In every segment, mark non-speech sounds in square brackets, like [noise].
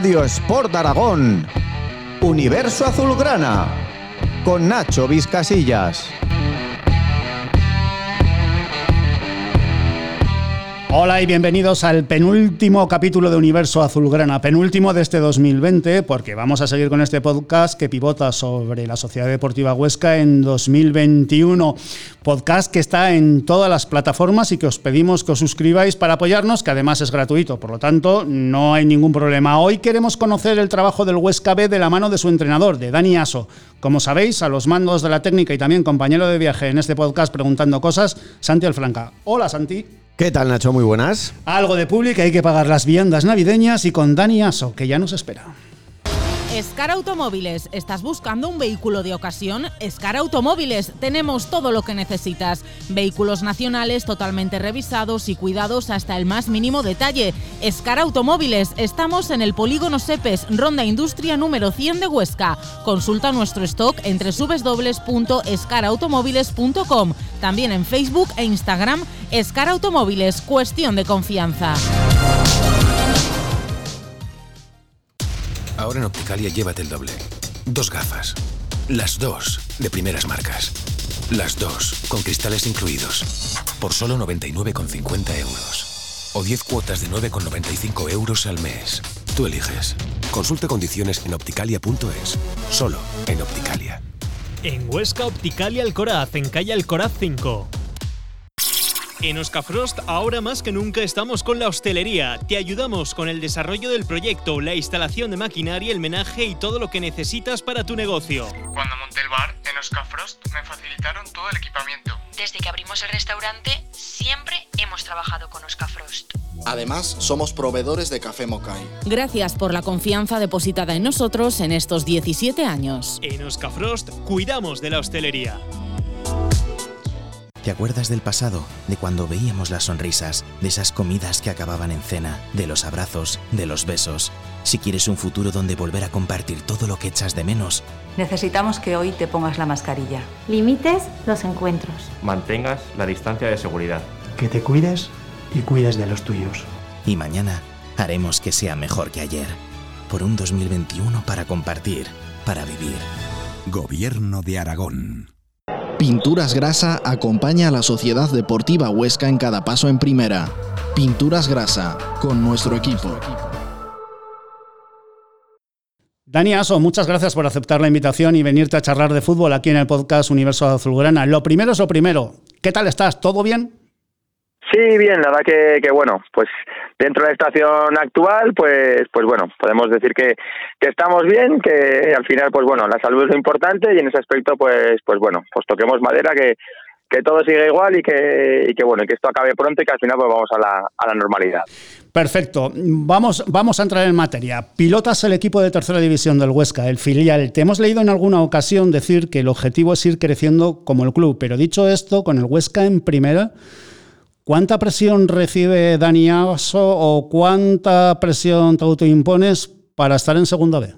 Radio Sport Aragón, Universo Azulgrana, con Nacho Vizcasillas. Hola y bienvenidos al penúltimo capítulo de Universo Azulgrana, penúltimo de este 2020, porque vamos a seguir con este podcast que pivota sobre la Sociedad Deportiva Huesca en 2021. Podcast que está en todas las plataformas y que os pedimos que os suscribáis para apoyarnos, que además es gratuito, por lo tanto no hay ningún problema. Hoy queremos conocer el trabajo del Huesca B de la mano de su entrenador, de Dani Aso. Como sabéis, a los mandos de la técnica y también compañero de viaje en este podcast preguntando cosas, Santi Alfranca. Hola Santi. ¿Qué tal, Nacho? Muy buenas. Algo de público, hay que pagar las viandas navideñas y con Dani Aso, que ya nos espera. Escar Automóviles, ¿estás buscando un vehículo de ocasión? Escar Automóviles, tenemos todo lo que necesitas. Vehículos nacionales totalmente revisados y cuidados hasta el más mínimo detalle. Escar Automóviles, estamos en el Polígono Sepes, Ronda Industria número 100 de Huesca. Consulta nuestro stock entre www.escarautomóviles.com. También en Facebook e Instagram, Escar Automóviles, cuestión de confianza. Ahora en Opticalia llévate el doble. Dos gafas. Las dos de primeras marcas. Las dos con cristales incluidos. Por solo 99,50 euros. O 10 cuotas de 9,95 euros al mes. Tú eliges. Consulta condiciones en opticalia.es. Solo en Opticalia. En Huesca Opticalia Alcoraz, en calle Alcoraz 5. En Oscafrost, ahora más que nunca estamos con la hostelería. Te ayudamos con el desarrollo del proyecto, la instalación de maquinaria, el menaje y todo lo que necesitas para tu negocio. Cuando monté el bar, en Oscafrost me facilitaron todo el equipamiento. Desde que abrimos el restaurante, siempre hemos trabajado con Oscafrost. Además, somos proveedores de café Mokai. Gracias por la confianza depositada en nosotros en estos 17 años. En Oscafrost, cuidamos de la hostelería. ¿Te acuerdas del pasado? De cuando veíamos las sonrisas, de esas comidas que acababan en cena, de los abrazos, de los besos. Si quieres un futuro donde volver a compartir todo lo que echas de menos, necesitamos que hoy te pongas la mascarilla. Limites los encuentros. Mantengas la distancia de seguridad. Que te cuides y cuides de los tuyos. Y mañana haremos que sea mejor que ayer. Por un 2021 para compartir, para vivir. Gobierno de Aragón. Pinturas Grasa acompaña a la Sociedad Deportiva Huesca en cada paso en primera. Pinturas Grasa, con nuestro equipo. Dani Aso, muchas gracias por aceptar la invitación y venirte a charlar de fútbol aquí en el podcast Universo Azulgrana. Lo primero es lo primero. ¿Qué tal estás? ¿Todo bien? Sí, bien, la verdad que, que bueno, pues dentro de la situación actual, pues, pues bueno, podemos decir que, que estamos bien, que al final, pues bueno, la salud es lo importante y en ese aspecto, pues, pues bueno, pues toquemos madera que, que todo siga igual y que, y que bueno, que esto acabe pronto y que al final pues vamos a la, a la normalidad. Perfecto. Vamos, vamos a entrar en materia. Pilotas el equipo de tercera división del Huesca, el filial. Te hemos leído en alguna ocasión decir que el objetivo es ir creciendo como el club, pero dicho esto, con el Huesca en primera, ¿Cuánta presión recibe Dani Aso o cuánta presión te autoimpones para estar en segunda B?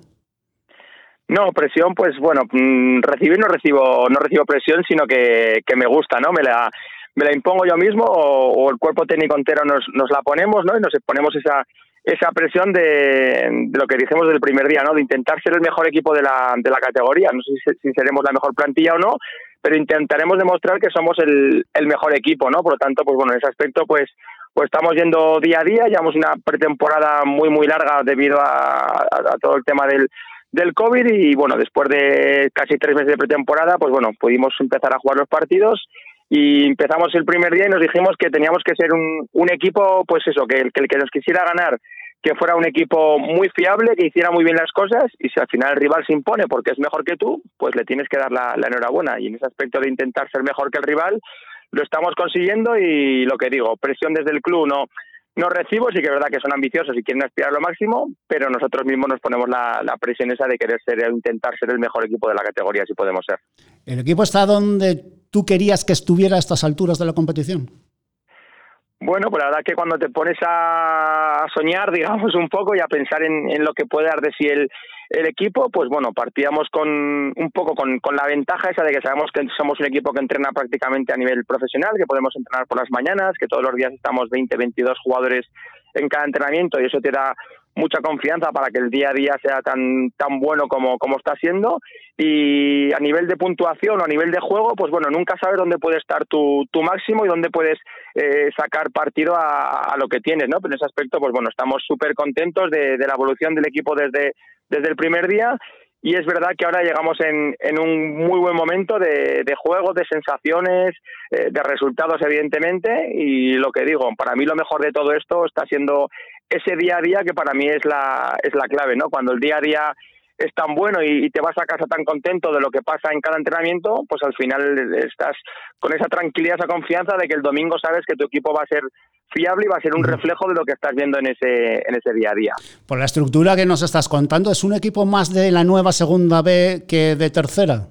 No, presión, pues bueno, mm, recibir no recibo, no recibo presión, sino que, me gusta, ¿no? Me la, me la impongo yo mismo o, el cuerpo técnico entero nos, nos la ponemos, ¿no? Y nos ponemos esa, esa presión de, lo que dijimos desde el primer día, ¿no? De intentar ser el mejor equipo de la, de la categoría. No sé si seremos la mejor plantilla o no, pero intentaremos demostrar que somos el, el mejor equipo, ¿no? Por lo tanto, pues bueno, en ese aspecto, pues pues estamos yendo día a día, llevamos una pretemporada muy muy larga debido a, todo el tema del del COVID y bueno, después de casi tres meses de pretemporada, pues bueno, pudimos empezar a jugar los partidos y empezamos el primer día y nos dijimos que teníamos que ser un, un equipo, pues eso, que el, que el que nos quisiera ganar que fuera un equipo muy fiable, que hiciera muy bien las cosas y si al final el rival se impone porque es mejor que tú, pues le tienes que dar la, enhorabuena. Y en ese aspecto de intentar ser mejor que el rival, lo estamos consiguiendo y lo que digo, presión desde el club no, no recibo, sí que es verdad que son ambiciosos y quieren aspirar lo máximo, pero nosotros mismos nos ponemos la, presión esa de querer ser, intentar ser el mejor equipo de la categoría, si podemos ser. ¿El equipo está donde tú querías que estuviera a estas alturas de la competición? Bueno, pues la verdad que cuando te pones a soñar, digamos, un poco y a pensar en, en lo que puede dar de sí el, equipo, pues bueno, partíamos con un poco con, con, la ventaja esa de que sabemos que somos un equipo que entrena prácticamente a nivel profesional, que podemos entrenar por las mañanas, que todos los días estamos 20, 22 jugadores en cada entrenamiento y eso te da mucha confianza para que el día a día sea tan tan bueno como, como está siendo. Y a nivel de puntuación o a nivel de juego, pues bueno, nunca sabes dónde puede estar tu, tu máximo y dónde puedes eh, sacar partido a, lo que tienes, ¿no? Pero en ese aspecto, pues bueno, estamos súper contentos de, la evolución del equipo desde, desde el primer día. Y es verdad que ahora llegamos en, en un muy buen momento de, de juego, de sensaciones, eh, de resultados, evidentemente, y lo que digo, para mí lo mejor de todo esto está siendo ese día a día que para mí es la, es la clave, ¿no? Cuando el día a día es tan bueno y, te vas a casa tan contento de lo que pasa en cada entrenamiento, pues al final estás con esa tranquilidad, esa confianza de que el domingo sabes que tu equipo va a ser fiable y va a ser un reflejo de lo que estás viendo en ese, en ese día a día. Por la estructura que nos estás contando, ¿es un equipo más de la nueva segunda B que de tercera?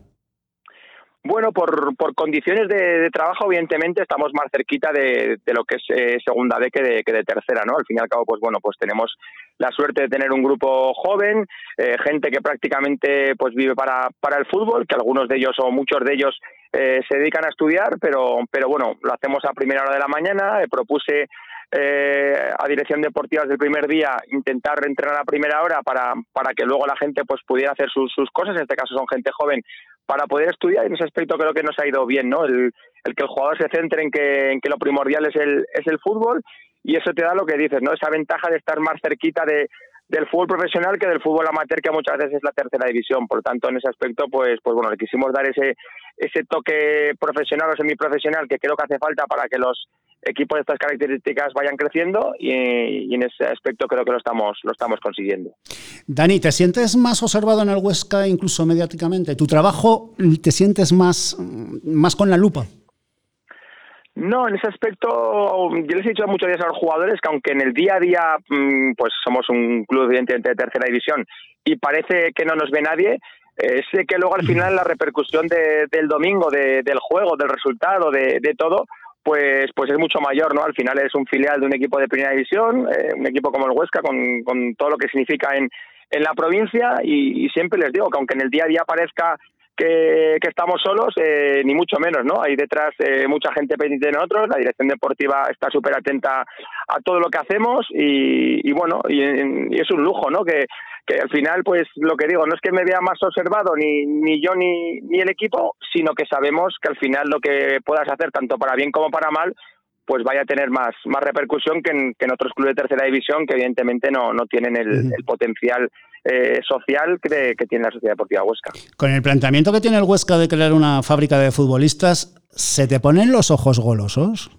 Bueno, por, por condiciones de, trabajo, evidentemente, estamos más cerquita de, de lo que es eh, segunda B que de, que de tercera, ¿no? Al fin y al cabo, pues bueno, pues tenemos la suerte de tener un grupo joven, eh, gente que prácticamente pues vive para, para el fútbol, que algunos de ellos o muchos de ellos eh, se dedican a estudiar, pero, pero bueno, lo hacemos a primera hora de la mañana. propuse a dirección deportiva del primer día intentar entrenar a primera hora para, para que luego la gente pues pudiera hacer sus, sus cosas, en este caso son gente joven para poder estudiar y en ese aspecto creo que nos ha ido bien, ¿no? El, que el jugador se centre en que, en que lo primordial es el, es el fútbol y eso te da lo que dices, ¿no? Esa ventaja de estar más cerquita de, del fútbol profesional que del fútbol amateur que muchas veces es la tercera división. Por lo tanto, en ese aspecto, pues, pues bueno, le quisimos dar ese, ese toque profesional o semiprofesional que creo que hace falta para que los equipos de estas características vayan creciendo y, en ese aspecto creo que lo estamos, lo estamos consiguiendo. Dani, ¿te sientes más observado en el Huesca incluso mediáticamente? ¿Tu trabajo te sientes más, más con la lupa? No, en ese aspecto yo les he dicho muchos días a los jugadores que aunque en el día a día mm, pues somos un club de tercera división y parece que no nos ve nadie, eh, sé que luego al final la repercusión del domingo, del juego, del resultado, de, de todo, pues pues es mucho mayor, ¿no? Al final es un filial de un equipo de primera división, eh, un equipo como el Huesca, con, con todo lo que significa en, en la provincia y, siempre les digo que aunque en el día a día parezca que, que estamos solos, eh, ni mucho menos, ¿no? Hay detrás eh, mucha gente pendiente de nosotros, la dirección deportiva está súper atenta a todo lo que hacemos y, y bueno, y, y, es un lujo, ¿no? Que, que al final, pues lo que digo, no es que me vea más observado ni, ni yo ni, ni el equipo, sino que sabemos que al final lo que puedas hacer, tanto para bien como para mal, pues vaya a tener más, más repercusión que en, que en otros clubes de tercera división que evidentemente no, no tienen el, el potencial eh, social que, que, tiene la Sociedad Deportiva Huesca. Con el planteamiento que tiene el Huesca de crear una fábrica de futbolistas, ¿se te ponen los ojos golosos?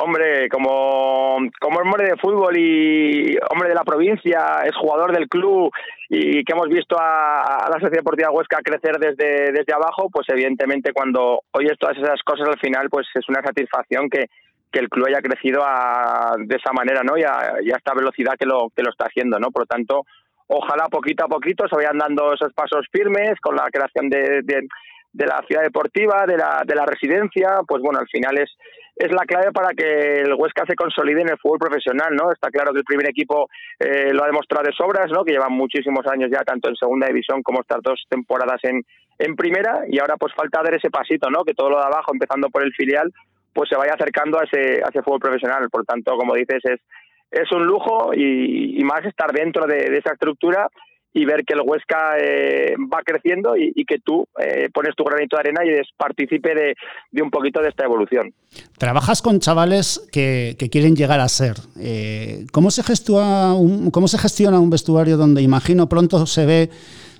Hombre, como, como hombre de fútbol y hombre de la provincia, es jugador del club y que hemos visto a, la Sociedad Deportiva Huesca crecer desde, desde abajo, pues evidentemente cuando oyes todas esas cosas al final, pues es una satisfacción que, que el club haya crecido a, de esa manera, ¿no? Y a, esta velocidad que lo, que lo está haciendo, ¿no? Por lo tanto, ojalá poquito a poquito se vayan dando esos pasos firmes con la creación de, de, de la ciudad deportiva, de la, de la residencia, pues bueno, al final es es la clave para que el Huesca se consolide en el fútbol profesional, ¿no? Está claro que el primer equipo eh, lo ha demostrado de sobras, ¿no? Que llevan muchísimos años ya, tanto en segunda división como estas dos temporadas en, en primera, y ahora pues falta dar ese pasito, ¿no? Que todo lo de abajo, empezando por el filial, pues se vaya acercando a ese, a ese fútbol profesional. Por tanto, como dices, es, es un lujo y, más estar dentro de esa estructura y ver que el Huesca eh, va creciendo y, que tú eh, pones tu granito de arena y eres partícipe de, un poquito de esta evolución. Trabajas con chavales que, quieren llegar a ser. Eh, ¿cómo, se gestiona un, ¿Cómo se gestiona un vestuario donde imagino pronto se ve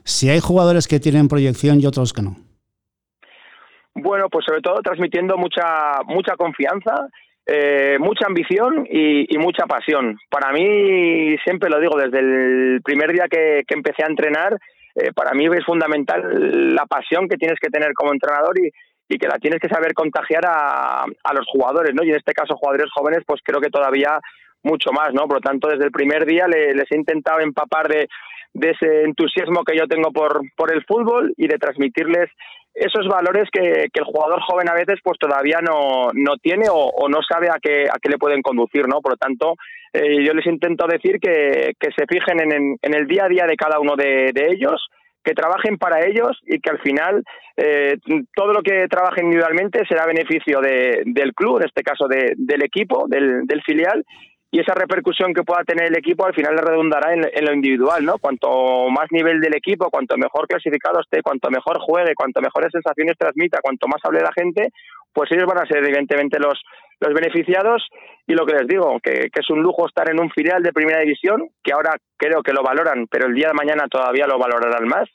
si hay jugadores que tienen proyección y otros que no? Bueno, pues sobre todo transmitiendo mucha mucha confianza eh, mucha ambición y, mucha pasión. Para mí, siempre lo digo, desde el primer día que, empecé a entrenar, eh, para mí es fundamental la pasión que tienes que tener como entrenador y, que la tienes que saber contagiar a, los jugadores, ¿no? Y en este caso, jugadores jóvenes, pues creo que todavía mucho más, ¿no? Por lo tanto, desde el primer día les he intentado empapar de, de ese entusiasmo que yo tengo por, por el fútbol y de transmitirles esos valores que, el jugador joven a veces pues todavía no, no tiene o, no sabe a qué, a qué le pueden conducir, ¿no? Por lo tanto, eh, yo les intento decir que, que se fijen en, en, el día a día de cada uno de, ellos, que trabajen para ellos y que al final eh, todo lo que trabajen individualmente será beneficio de, del club, en este caso del equipo, del, del filial, y esa repercusión que pueda tener el equipo al final le redundará en, lo individual, ¿no? Cuanto más nivel del equipo, cuanto mejor clasificado esté, cuanto mejor juegue, cuanto mejores sensaciones transmita, cuanto más hable la gente, pues ellos van a ser evidentemente los, los beneficiados y lo que les digo, que, es un lujo estar en un filial de primera división, que ahora creo que lo valoran, pero el día de mañana todavía lo valorarán más,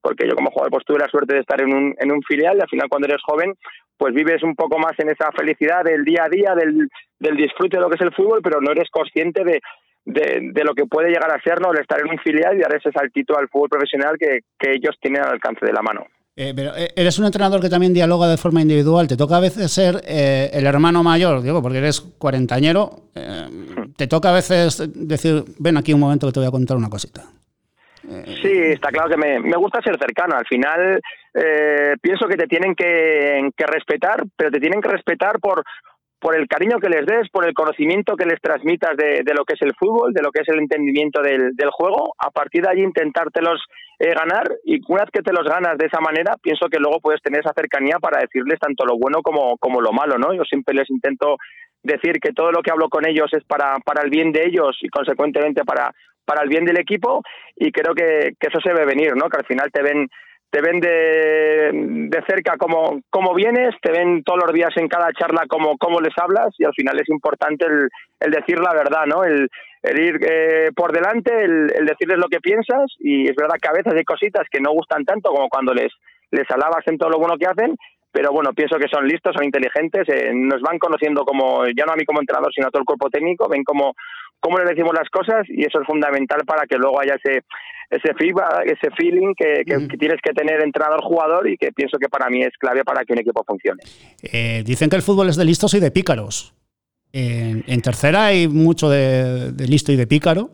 porque yo como jugador pues tuve la suerte de estar en un, en un filial y al final cuando eres joven pues vives un poco más en esa felicidad del día a día, del, del disfrute de lo que es el fútbol, pero no eres consciente de, de, lo que puede llegar a ser ¿no? el estar en un filial y dar ese saltito al fútbol profesional que, que ellos tienen al alcance de la mano. Eh, pero eh, eres un entrenador que también dialoga de forma individual. ¿Te toca a veces ser eh, el hermano mayor? Digo, porque eres cuarentañero. Hmm. ¿Te toca a veces decir, ven aquí un momento que te voy a contar una cosita? Sí, está claro que me, me gusta ser cercano. Al final eh, pienso que te tienen que, que, respetar, pero te tienen que respetar por, por el cariño que les des, por el conocimiento que les transmitas de, de lo que es el fútbol, de lo que es el entendimiento del, del juego. A partir de allí intentártelos eh, ganar y una vez que te los ganas de esa manera, pienso que luego puedes tener esa cercanía para decirles tanto lo bueno como, como lo malo, ¿no? Yo siempre les intento decir que todo lo que hablo con ellos es para, para el bien de ellos y consecuentemente para, para el bien del equipo y creo que, que eso se ve venir, ¿no? Que al final te ven te ven de, de cerca cómo, cómo vienes, te ven todos los días en cada charla cómo, cómo les hablas y al final es importante el, el decir la verdad, ¿no? El, ir eh, por delante, el, el, decirles lo que piensas y es verdad que a veces hay cositas que no gustan tanto como cuando les, les alabas en todo lo bueno que hacen pero bueno, pienso que son listos, son inteligentes, eh, nos van conociendo como, ya no a mí como entrenador, sino a todo el cuerpo técnico, ven cómo, cómo le decimos las cosas y eso es fundamental para que luego haya ese ese feedback, ese feeling que, tienes que tener entrenador-jugador y que pienso que para mí es clave para que un equipo funcione. Eh, dicen que el fútbol es de listos y de pícaros. En, tercera hay mucho de, de listo y de pícaro.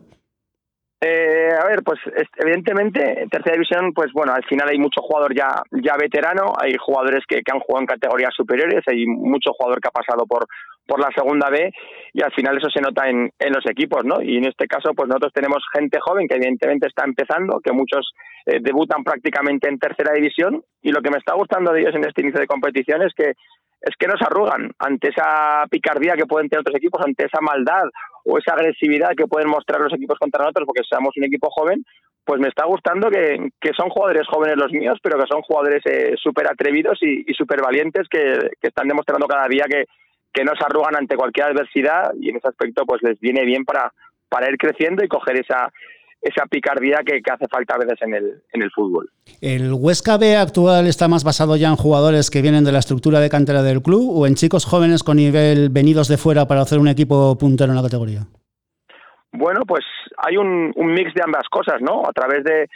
Eh, a ver, pues evidentemente en tercera división, pues bueno, al final hay mucho jugador ya ya veterano, hay jugadores que, que han jugado en categorías superiores, hay mucho jugador que ha pasado por por la segunda B y al final eso se nota en, en los equipos, ¿no? Y en este caso, pues nosotros tenemos gente joven que evidentemente está empezando, que muchos eh, debutan prácticamente en tercera división y lo que me está gustando de ellos en este inicio de competición es que es que nos arrugan ante esa picardía que pueden tener otros equipos, ante esa maldad o esa agresividad que pueden mostrar los equipos contra nosotros porque seamos un equipo joven, pues me está gustando que, que son jugadores jóvenes los míos, pero que son jugadores eh, súper atrevidos y, y súper valientes que, que están demostrando cada día que, que no se arrugan ante cualquier adversidad y en ese aspecto pues les viene bien para, para ir creciendo y coger esa, esa picardía que, hace falta a veces en el, en el fútbol. ¿El Huesca B actual está más basado ya en jugadores que vienen de la estructura de cantera del club o en chicos jóvenes con nivel venidos de fuera para hacer un equipo puntero en la categoría? Bueno, pues hay un, un mix de ambas cosas, ¿no? A través de,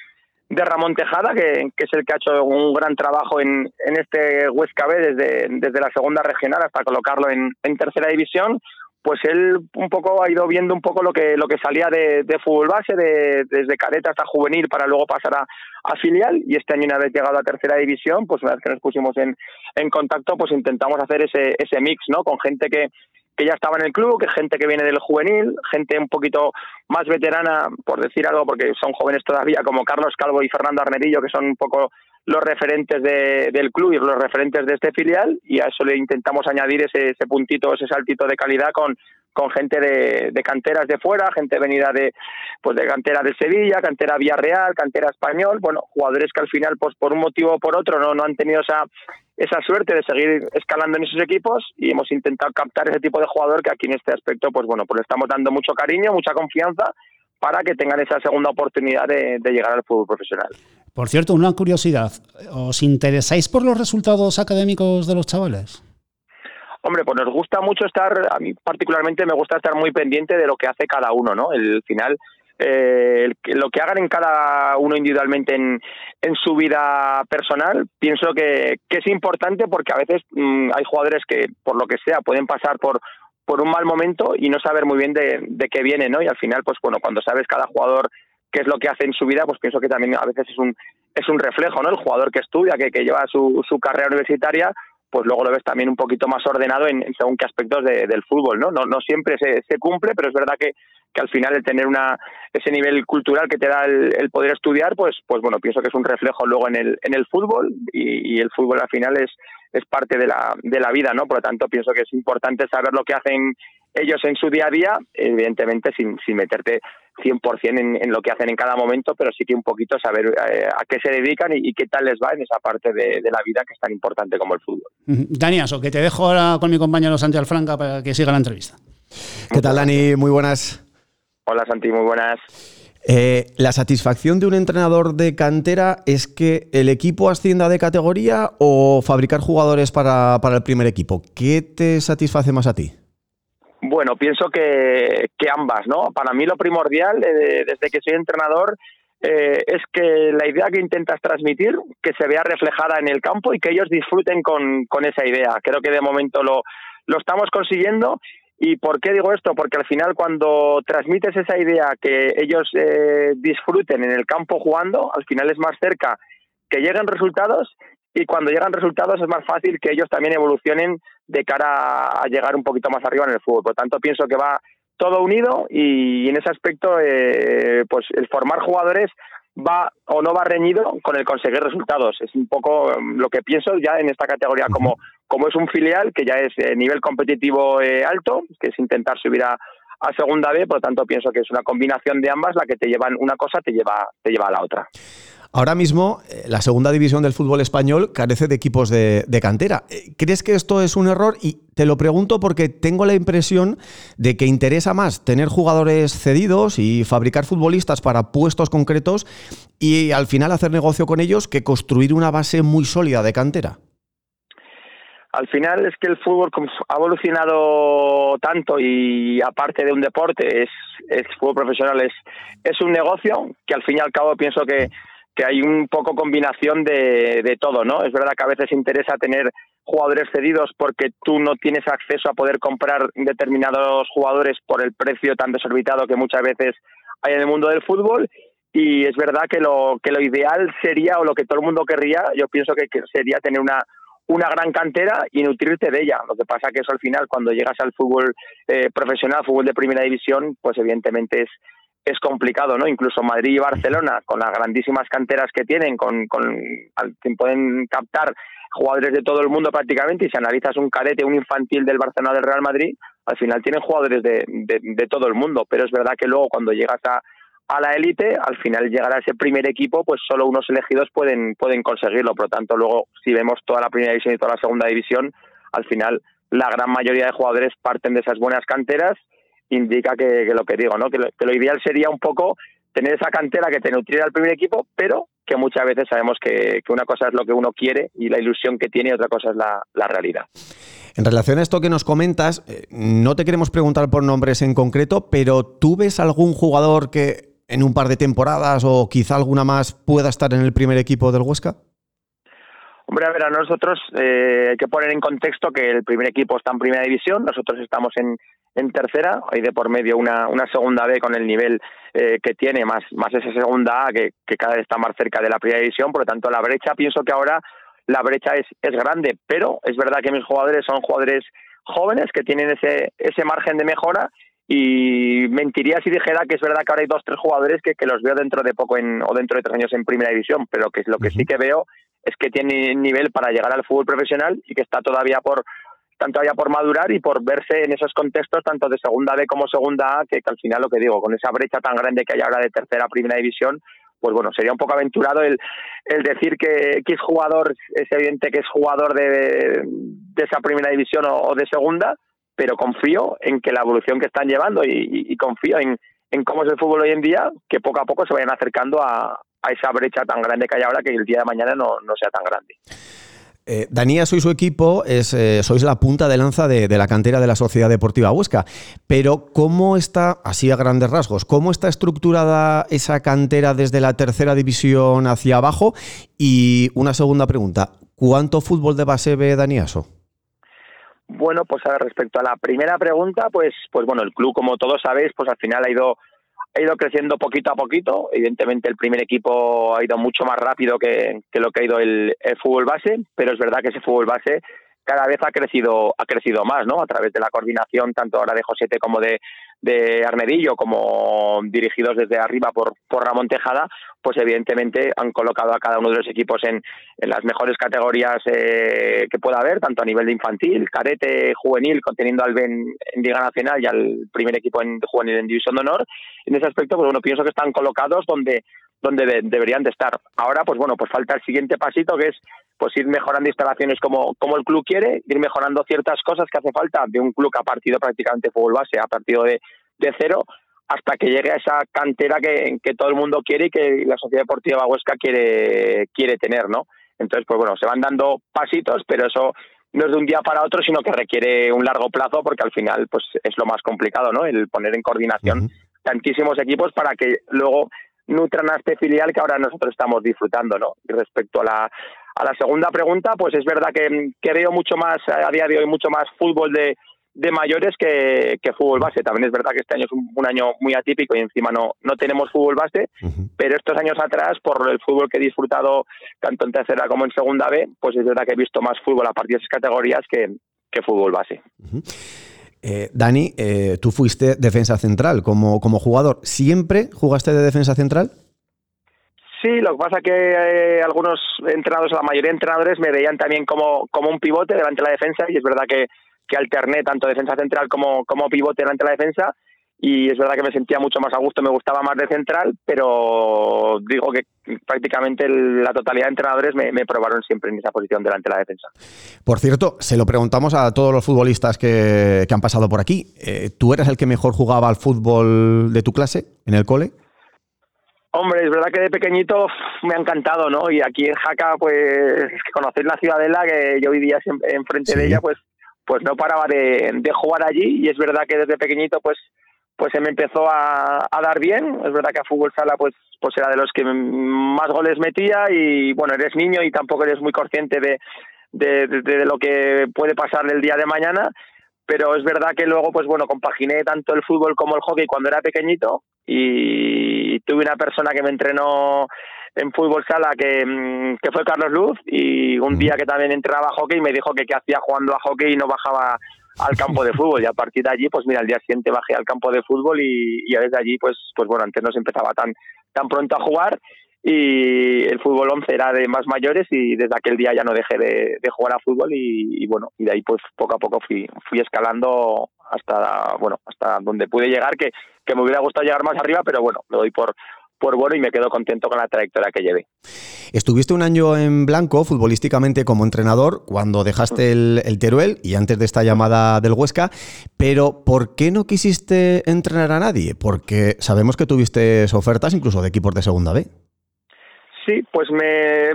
de Ramón Tejada, que, es el que ha hecho un gran trabajo en, en este Huesca B desde, desde la segunda regional hasta colocarlo en, en tercera división, pues él un poco ha ido viendo un poco lo que lo que salía de, de fútbol base, de, desde careta hasta juvenil para luego pasar a, a, filial y este año una vez llegado a tercera división, pues una vez que nos pusimos en, en contacto, pues intentamos hacer ese, ese mix, ¿no? Con gente que, que ya estaba en el club, que gente que viene del juvenil, gente un poquito más veterana, por decir algo, porque son jóvenes todavía, como Carlos Calvo y Fernando Arnerillo, que son un poco los referentes de, del club y los referentes de este filial, y a eso le intentamos añadir ese, ese puntito, ese saltito de calidad con, con gente de, canteras de fuera, gente venida de pues de cantera de Sevilla, cantera Villarreal, cantera español, bueno, jugadores que al final pues por un motivo o por otro no, no han tenido esa esa suerte de seguir escalando en esos equipos y hemos intentado captar ese tipo de jugador que aquí en este aspecto pues bueno, pues le estamos dando mucho cariño, mucha confianza para que tengan esa segunda oportunidad de llegar al fútbol profesional. Por cierto, una curiosidad, ¿os interesáis por los resultados académicos de los chavales? Hombre, pues nos gusta mucho estar, a mí particularmente me gusta estar muy pendiente de lo que hace cada uno, ¿no? El final, eh, lo que hagan en cada uno individualmente en, su vida personal, pienso que, que es importante porque a veces mm, hay jugadores que, por lo que sea, pueden pasar por por un mal momento y no saber muy bien de, de qué viene, ¿no? Y al final, pues bueno, cuando sabes cada jugador qué es lo que hace en su vida, pues pienso que también a veces es un es un reflejo, ¿no? El jugador que estudia, que, que lleva su, su carrera universitaria, pues luego lo ves también un poquito más ordenado en, según qué aspectos del fútbol, ¿no? No, no siempre se, cumple, pero es verdad que, que al final el tener una ese nivel cultural que te da el, poder estudiar, pues pues bueno, pienso que es un reflejo luego en el en el fútbol y, y, el fútbol al final es es parte de la de la vida, ¿no? Por lo tanto, pienso que es importante saber lo que hacen ellos en su día a día, evidentemente sin, sin meterte 100% en, en lo que hacen en cada momento, pero sí que un poquito saber eh, a qué se dedican y, qué tal les va en esa parte de, la vida que es tan importante como el fútbol. Dani Aso, que te dejo ahora con mi compañero Santi Alfranca para que siga la entrevista. ¿Qué tal, Dani? Muy buenas. Hola, Santi, muy buenas. Eh, la satisfacción de un entrenador de cantera es que el equipo ascienda de categoría o fabricar jugadores para, para el primer equipo. ¿Qué te satisface más a ti? Bueno, pienso que, ambas, ¿no? Para mí lo primordial, eh, desde que soy entrenador, eh, es que la idea que intentas transmitir, que se vea reflejada en el campo y que ellos disfruten con, con esa idea. Creo que de momento lo, lo estamos consiguiendo. ¿Y por qué digo esto? Porque al final cuando transmites esa idea que ellos eh, disfruten en el campo jugando, al final es más cerca que lleguen resultados y cuando llegan resultados es más fácil que ellos también evolucionen de cara a llegar un poquito más arriba en el fútbol. Por tanto, pienso que va todo unido y en ese aspecto, eh, pues el formar jugadores va o no va reñido con el conseguir resultados. Es un poco um, lo que pienso ya en esta categoría como, como es un filial que ya es eh, nivel competitivo eh, alto, que es intentar subir a, a segunda B, por lo tanto pienso que es una combinación de ambas la que te llevan una cosa te lleva te lleva a la otra. Ahora mismo, eh, la segunda división del fútbol español carece de equipos de, cantera. Eh, ¿Crees que esto es un error? Y te lo pregunto porque tengo la impresión de que interesa más tener jugadores cedidos y fabricar futbolistas para puestos concretos y al final hacer negocio con ellos que construir una base muy sólida de cantera al final es que el fútbol ha evolucionado tanto y aparte de un deporte es, fútbol profesional es es un negocio que al fin y al cabo pienso que que hay un poco combinación de, de todo, ¿no? Es verdad que a veces interesa tener jugadores cedidos porque tú no tienes acceso a poder comprar determinados jugadores por el precio tan desorbitado que muchas veces hay en el mundo del fútbol y es verdad que lo que lo ideal sería o lo que todo el mundo querría, yo pienso que, sería tener una una gran cantera y nutrirte de ella. Lo que pasa que eso al final, cuando llegas al fútbol eh, profesional, fútbol de primera división, pues evidentemente es, es complicado, ¿no? Incluso Madrid y Barcelona, con las grandísimas canteras que tienen, con, con que pueden captar jugadores de todo el mundo prácticamente, y si analizas un cadete, un infantil del Barcelona del Real Madrid, al final tienen jugadores de, de, todo el mundo, pero es verdad que luego cuando llegas a, a la élite, al final llegar a ese primer equipo, pues solo unos elegidos pueden, pueden conseguirlo. Por lo tanto, luego, si vemos toda la primera división y toda la segunda división, al final la gran mayoría de jugadores parten de esas buenas canteras indica que, lo que digo, ¿no? Que lo, ideal sería un poco tener esa cantera que te nutriera el primer equipo, pero que muchas veces sabemos que, una cosa es lo que uno quiere y la ilusión que tiene y otra cosa es la, la realidad. En relación a esto que nos comentas, eh, no te queremos preguntar por nombres en concreto, pero ¿tú ves algún jugador que en un par de temporadas o quizá alguna más pueda estar en el primer equipo del Huesca? Hombre, a ver, a nosotros eh, hay que poner en contexto que el primer equipo está en primera división, nosotros estamos en, en tercera, hay de por medio una, una segunda B con el nivel eh, que tiene, más, más esa segunda A que, que cada vez está más cerca de la primera división, por lo tanto la brecha, pienso que ahora la brecha es, es grande, pero es verdad que mis jugadores son jugadores jóvenes que tienen ese, ese margen de mejora y mentiría si dijera que es verdad que ahora hay dos tres jugadores que, que los veo dentro de poco en, o dentro de tres años en primera división pero que lo que sí que veo es que tiene nivel para llegar al fútbol profesional y que está todavía por tanto todavía por madurar y por verse en esos contextos tanto de segunda B como segunda A que, al final lo que digo con esa brecha tan grande que hay ahora de tercera a primera división pues bueno, sería un poco aventurado el, el decir que X jugador es evidente que es jugador de, de esa primera división o, de segunda, pero confío en que la evolución que están llevando y, confío en, cómo es el fútbol hoy en día, que poco a poco se vayan acercando a esa brecha tan grande que hay ahora que el día de mañana no, sea tan grande. Eh, Daniel, soy su equipo, es, eh, sois la punta de lanza de, la cantera de la Sociedad Deportiva Huesca, pero ¿cómo está, así a grandes rasgos, cómo está estructurada esa cantera desde la tercera división hacia abajo? Y una segunda pregunta, ¿cuánto fútbol de base ve Daniaso? Bueno, pues respecto a la primera pregunta, pues, pues bueno, el club, como todos sabéis, pues al final ha ido ha ido creciendo poquito a poquito. Evidentemente el primer equipo ha ido mucho más rápido que, lo que ha ido el, fútbol base, pero es verdad que ese fútbol base cada vez ha crecido ha crecido más, ¿no? A través de la coordinación tanto ahora de Josete como de, de Armedillo, como dirigidos desde arriba por, por Ramón Tejada, pues evidentemente han colocado a cada uno de los equipos en, en las mejores categorías eh, que pueda haber, tanto a nivel de infantil, carete, juvenil, conteniendo al Ben en Liga Nacional y al primer equipo en juvenil en División de Honor. En ese aspecto, pues bueno, pienso que están colocados donde donde deberían de estar. Ahora, pues bueno, pues falta el siguiente pasito que es pues ir mejorando instalaciones como, como el club quiere, ir mejorando ciertas cosas que hace falta de un club que ha partido prácticamente fútbol base, ha partido de, de cero, hasta que llegue a esa cantera que, que todo el mundo quiere y que la Sociedad Deportiva Huesca quiere, quiere tener, ¿no? Entonces, pues bueno, se van dando pasitos, pero eso no es de un día para otro, sino que requiere un largo plazo porque al final pues es lo más complicado, ¿no? El poner en coordinación tantísimos equipos para que luego nutran a este filial que ahora nosotros estamos disfrutando, ¿no? Y respecto a la, a la segunda pregunta, pues es verdad que, que veo mucho más, a día de hoy, mucho más fútbol de, de mayores que, que, fútbol base. También es verdad que este año es un, año muy atípico y encima no, no tenemos fútbol base, pero estos años atrás, por el fútbol que he disfrutado tanto en tercera como en segunda B, pues es verdad que he visto más fútbol a partir de esas categorías que, que fútbol base. Eh, Dani, eh, tú fuiste defensa central como, como jugador. ¿Siempre jugaste de defensa central? Sí, lo que pasa es que eh, algunos entrenadores, la mayoría de entrenadores, me veían también como, como un pivote delante de la defensa y es verdad que, que alterné tanto defensa central como, como pivote delante de la defensa y es verdad que me sentía mucho más a gusto, me gustaba más de central, pero digo que prácticamente la totalidad de entrenadores me, probaron siempre en esa posición delante de la defensa. Por cierto, se lo preguntamos a todos los futbolistas que, han pasado por aquí. Eh, ¿Tú eres el que mejor jugaba al fútbol de tu clase en el cole? Hombre, es verdad que de pequeñito me ha encantado, ¿no? Y aquí en Jaca, pues, conocéis la ciudadela, que yo vivía siempre enfrente de ella, pues pues no paraba de, de jugar allí y es verdad que desde pequeñito pues pues se me empezó a, dar bien. Es verdad que a fútbol sala pues pues era de los que más goles metía y bueno, eres niño y tampoco eres muy consciente de, de, lo que puede pasar el día de mañana, pero es verdad que luego pues bueno, compaginé tanto el fútbol como el hockey cuando era pequeñito y tuve una persona que me entrenó en fútbol sala que, mm, que fue Carlos Luz y un día que también entrenaba a hockey me dijo que qué hacía jugando a hockey y no bajaba al campo de fútbol. Y a partir de allí pues mira al día siguiente bajé al campo de fútbol y, y desde allí pues pues bueno antes no se empezaba tan tan pronto a jugar y el fútbol 11 era de más mayores y desde aquel día ya no dejé de, jugar a fútbol y, bueno y de ahí pues poco a poco fui fui escalando hasta bueno hasta donde pude llegar que, que me hubiera gustado llegar más arriba pero bueno lo doy por por bueno y me quedo contento con la trayectoria que llevé. Estuviste un año en blanco futbolísticamente como entrenador cuando dejaste el, Teruel y antes de esta llamada del Huesca, pero ¿por qué no quisiste entrenar a nadie? Porque sabemos que tuviste ofertas incluso de equipos de segunda B. Sí, pues me,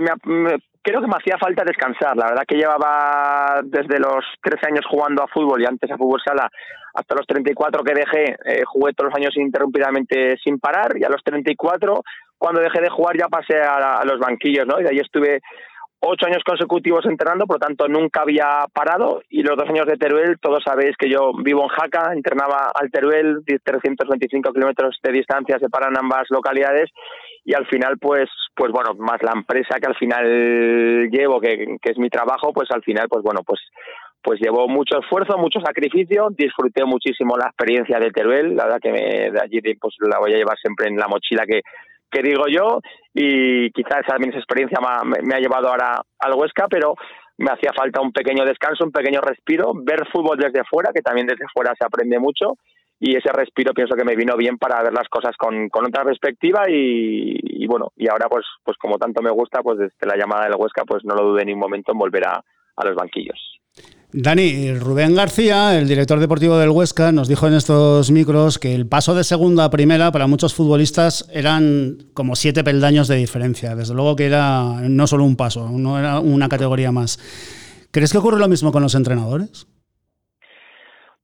creo que me hacía falta descansar. La verdad que llevaba desde los 13 años jugando a fútbol y antes a fútbol sala hasta los 34 que dejé, eh, jugué todos los años ininterrumpidamente sin parar y a los 34, cuando dejé de jugar ya pasé a, a los banquillos, ¿no? Y de ahí estuve ocho años consecutivos entrenando, por lo tanto nunca había parado y los dos años de Teruel, todos sabéis que yo vivo en Jaca, entrenaba al Teruel, 325 kilómetros de distancia separan ambas localidades y al final pues pues bueno más la empresa que al final llevo que, que es mi trabajo pues al final pues bueno pues pues llevó mucho esfuerzo, mucho sacrificio, disfruté muchísimo la experiencia de Teruel, la verdad que me, de allí pues la voy a llevar siempre en la mochila que, que digo yo y quizás también esa experiencia me, ha llevado ahora al Huesca, pero me hacía falta un pequeño descanso, un pequeño respiro, ver fútbol desde fuera, que también desde fuera se aprende mucho y ese respiro pienso que me vino bien para ver las cosas con, con otra perspectiva y, bueno, y ahora pues pues como tanto me gusta, pues desde la llamada del Huesca pues no lo dude ni un momento en volver a, a los banquillos. Dani, Rubén García, el director deportivo del Huesca, nos dijo en estos micros que el paso de segunda a primera para muchos futbolistas eran como siete peldaños de diferencia. Desde luego que era no solo un paso, no era una categoría más. ¿Crees que ocurre lo mismo con los entrenadores?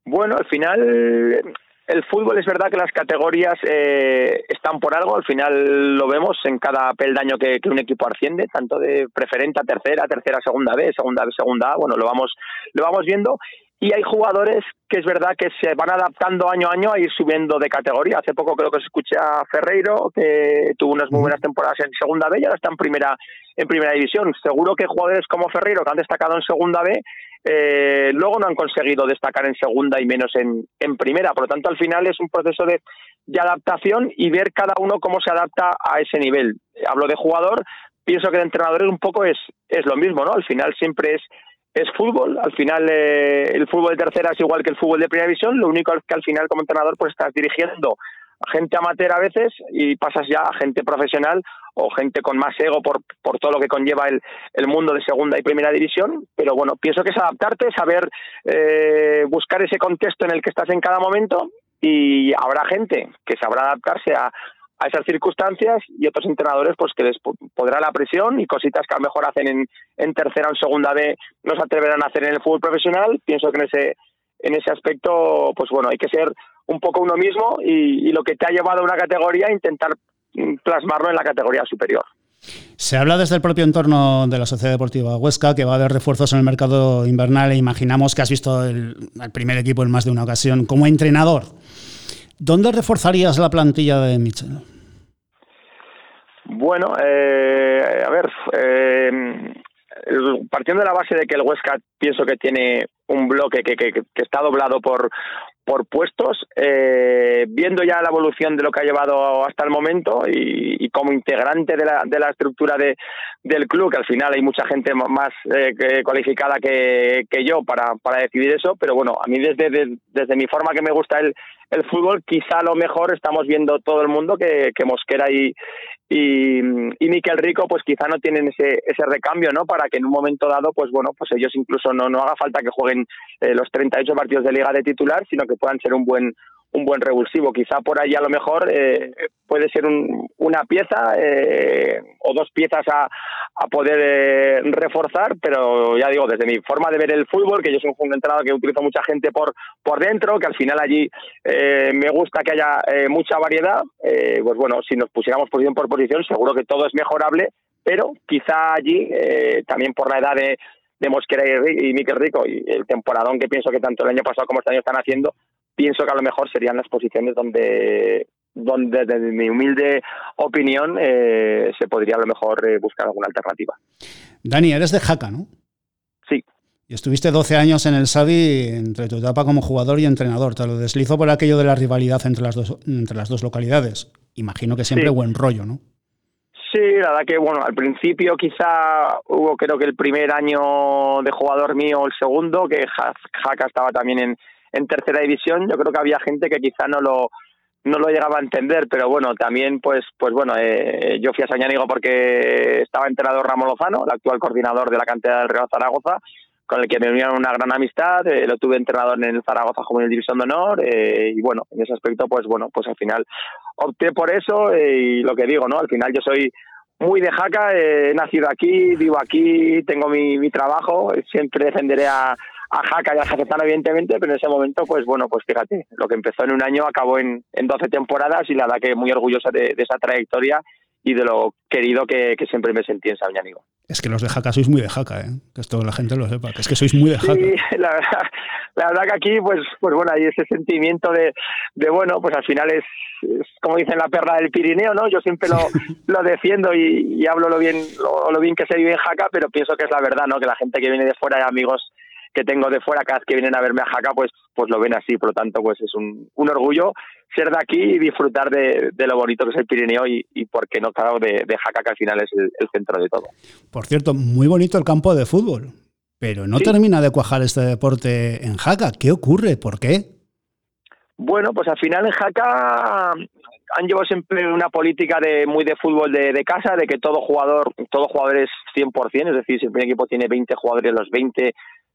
Bueno, al final el fútbol es verdad que las categorías eh, están por algo, al final lo vemos en cada peldaño que, un equipo asciende, tanto de preferente a tercera, tercera, segunda B, segunda B, segunda A, bueno, lo vamos, lo vamos viendo. Y hay jugadores que es verdad que se van adaptando año a año a ir subiendo de categoría. Hace poco creo que se escuché a Ferreiro, que tuvo unas muy buenas temporadas en segunda B y ahora está en primera, en primera división. Seguro que jugadores como Ferreiro, que han destacado en segunda B, eh, luego no han conseguido destacar en segunda y menos en, en primera. Por lo tanto, al final es un proceso de, de, adaptación y ver cada uno cómo se adapta a ese nivel. hablo de jugador, pienso que de entrenador un poco es, es lo mismo, ¿no? Al final siempre es es fútbol. Al final, eh, el fútbol de tercera es igual que el fútbol de primera división. Lo único es que al final, como entrenador, pues estás dirigiendo a gente amateur a veces y pasas ya a gente profesional o gente con más ego por, por todo lo que conlleva el, el mundo de segunda y primera división. Pero bueno, pienso que es adaptarte, saber eh, buscar ese contexto en el que estás en cada momento y habrá gente que sabrá adaptarse a, a esas circunstancias y otros entrenadores pues que les podrá la presión y cositas que a lo mejor hacen en, en tercera o en segunda B no se atreverán a hacer en el fútbol profesional. Pienso que en ese en ese aspecto, pues bueno, hay que ser un poco uno mismo y, y lo que te ha llevado a una categoría intentar plasmarlo en la categoría superior. Se habla desde el propio entorno de la Sociedad Deportiva Huesca que va a haber refuerzos en el mercado invernal e imaginamos que has visto el primer equipo en más de una ocasión como entrenador. ¿Dónde reforzarías la plantilla de Michel? Bueno, eh, a ver, eh, partiendo de la base de que el Huesca pienso que tiene un bloque que, que, está doblado por, por puestos, eh, viendo ya la evolución de lo que ha llevado hasta el momento y, como integrante de la, de la estructura de, del club, que al final hay mucha gente más eh, cualificada que, que yo para, para decidir eso, pero bueno, a mí desde, de, desde mi forma que me gusta el, el fútbol, quizá lo mejor estamos viendo todo el mundo que, que Mosquera y, y, y Miquel Rico pues quizá no tienen ese, ese recambio, ¿no? Para que en un momento dado, pues bueno, pues ellos incluso no, no haga falta que jueguen eh, los 38 partidos de liga de titular, sino que puedan ser un buen un buen revulsivo. Quizá por ahí a lo mejor eh, puede ser un, una pieza eh, o dos piezas a, a poder eh, reforzar, pero ya digo, desde mi forma de ver el fútbol, que yo soy un entrenador que utilizo mucha gente por, por dentro, que al final allí eh, me gusta que haya eh, mucha variedad, pues bueno, si nos pusiéramos posición por posición, seguro que todo es mejorable, pero quizá allí, también por la edad de, de Mosquera y, y Miquel Rico y el temporadón que pienso que tanto el año pasado como este año están haciendo, pienso que a lo mejor serían las posiciones donde donde desde mi humilde opinión eh, se podría a lo mejor eh, buscar alguna alternativa. Dani, eres de Jaca, ¿no? Sí. Y estuviste 12 años en el Sabi entre tu etapa como jugador y entrenador. Te lo deslizo por aquello de la rivalidad entre las dos, entre las dos localidades. Imagino que siempre Sí. buen rollo, ¿no? Sí, la verdad que bueno, al principio quizá hubo creo que el primer año de jugador mío o el segundo, que Ja- Jaca estaba también en, en tercera división, yo creo que había gente que quizá no lo no lo llegaba a entender, pero bueno, también pues pues bueno, eh, yo fui a Sañánigo porque estaba entrenador Ramón Lozano, el actual coordinador de la cantera del Real Zaragoza, con el que me unieron una gran amistad, eh, lo tuve entrenador en el Zaragoza Juvenil División de Honor eh, y bueno, en ese aspecto pues bueno, pues al final opté por eso eh, y lo que digo, ¿no? Al final yo soy muy de Jaca, eh, he nacido aquí, vivo aquí, tengo mi, mi trabajo, siempre defenderé a, a Jaca y a Jacetano, evidentemente, pero en ese momento, pues bueno, pues fíjate, lo que empezó en un año acabó en, en 12 temporadas y la verdad que muy orgullosa de, de esa trayectoria y de lo querido que, que siempre me sentí en Sabiñánigo. Es que los de Jaca sois muy de Jaca, ¿eh? Que esto la gente lo sepa, que es que sois muy de Jaca. Sí, [laughs] la verdad, la verdad que aquí, pues, pues bueno, hay ese sentimiento de, de bueno, pues al final es, es como dicen la perla del Pirineo, ¿no? Yo siempre lo, lo defiendo y, y hablo lo bien, lo, lo bien que se vive en Jaca, pero pienso que es la verdad, ¿no? Que la gente que viene de fuera y amigos que tengo de fuera cada vez que vienen a verme a Jaca, pues, pues lo ven así, por lo tanto, pues es un, un orgullo ser de aquí y disfrutar de, de lo bonito que es el Pirineo y, y por qué no, claro, de, de Jaca, que al final es el, el centro de todo. Por cierto, muy bonito el campo de fútbol, pero no Sí. termina de cuajar este deporte en Jaca. ¿Qué ocurre? ¿Por qué? Bueno, pues al final en Jaca han llevado siempre una política de muy de fútbol de, de casa, de que todo jugador, todo jugador es 100%, es decir, si el primer equipo tiene 20 jugadores, los 20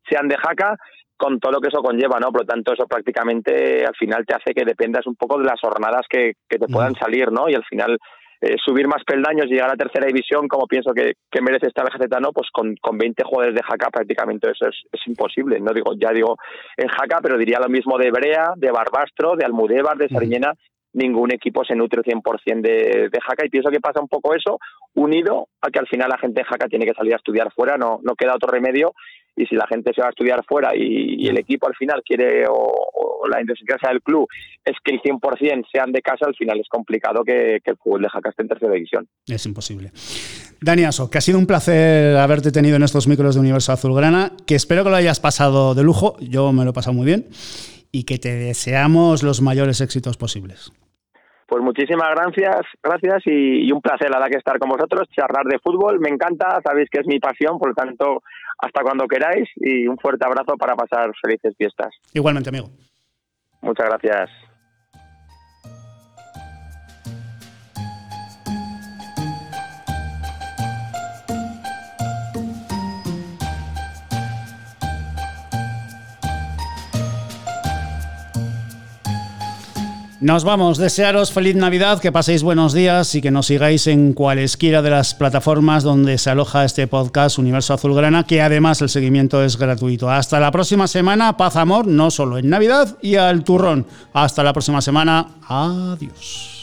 sean de Jaca, con todo lo que eso conlleva, ¿no? Por lo tanto, eso prácticamente al final te hace que dependas un poco de las jornadas que, que te puedan salir, ¿no? Y al final eh, subir más peldaños y llegar a la tercera división, como pienso que, que merece estar el Gazetano, pues con, con 20 jugadores de Jaca prácticamente eso es, es imposible. No digo, ya digo en Jaca, pero diría lo mismo de Brea, de Barbastro, de Almudévar, de Sariñena. Ningún equipo se nutre 100% de, de Jaca y pienso que pasa un poco eso, unido a que al final la gente de Jaca tiene que salir a estudiar fuera, no, no queda otro remedio y si la gente se va a estudiar fuera y, y el equipo al final quiere o, o la idiosincrasia del club es que el 100% sean de casa, al final es complicado que, que el fútbol de Jaca esté en tercera división. Es imposible. Dani Aso, que ha sido un placer haberte tenido en estos micros de Universo Azulgrana, que espero que lo hayas pasado de lujo, yo me lo he pasado muy bien, y que te deseamos los mayores éxitos posibles. Pues muchísimas gracias, gracias y, un placer la verdad que estar con vosotros, charlar de fútbol, me encanta, sabéis que es mi pasión, por lo tanto, hasta cuando queráis y un fuerte abrazo para pasar felices fiestas. Igualmente, amigo. Muchas gracias. Nos vamos, desearos feliz Navidad, que paséis buenos días y que nos sigáis en cualesquiera de las plataformas donde se aloja este podcast Universo Azulgrana, que además el seguimiento es gratuito. Hasta la próxima semana, paz, amor, no solo en Navidad y al turrón. Hasta la próxima semana, adiós.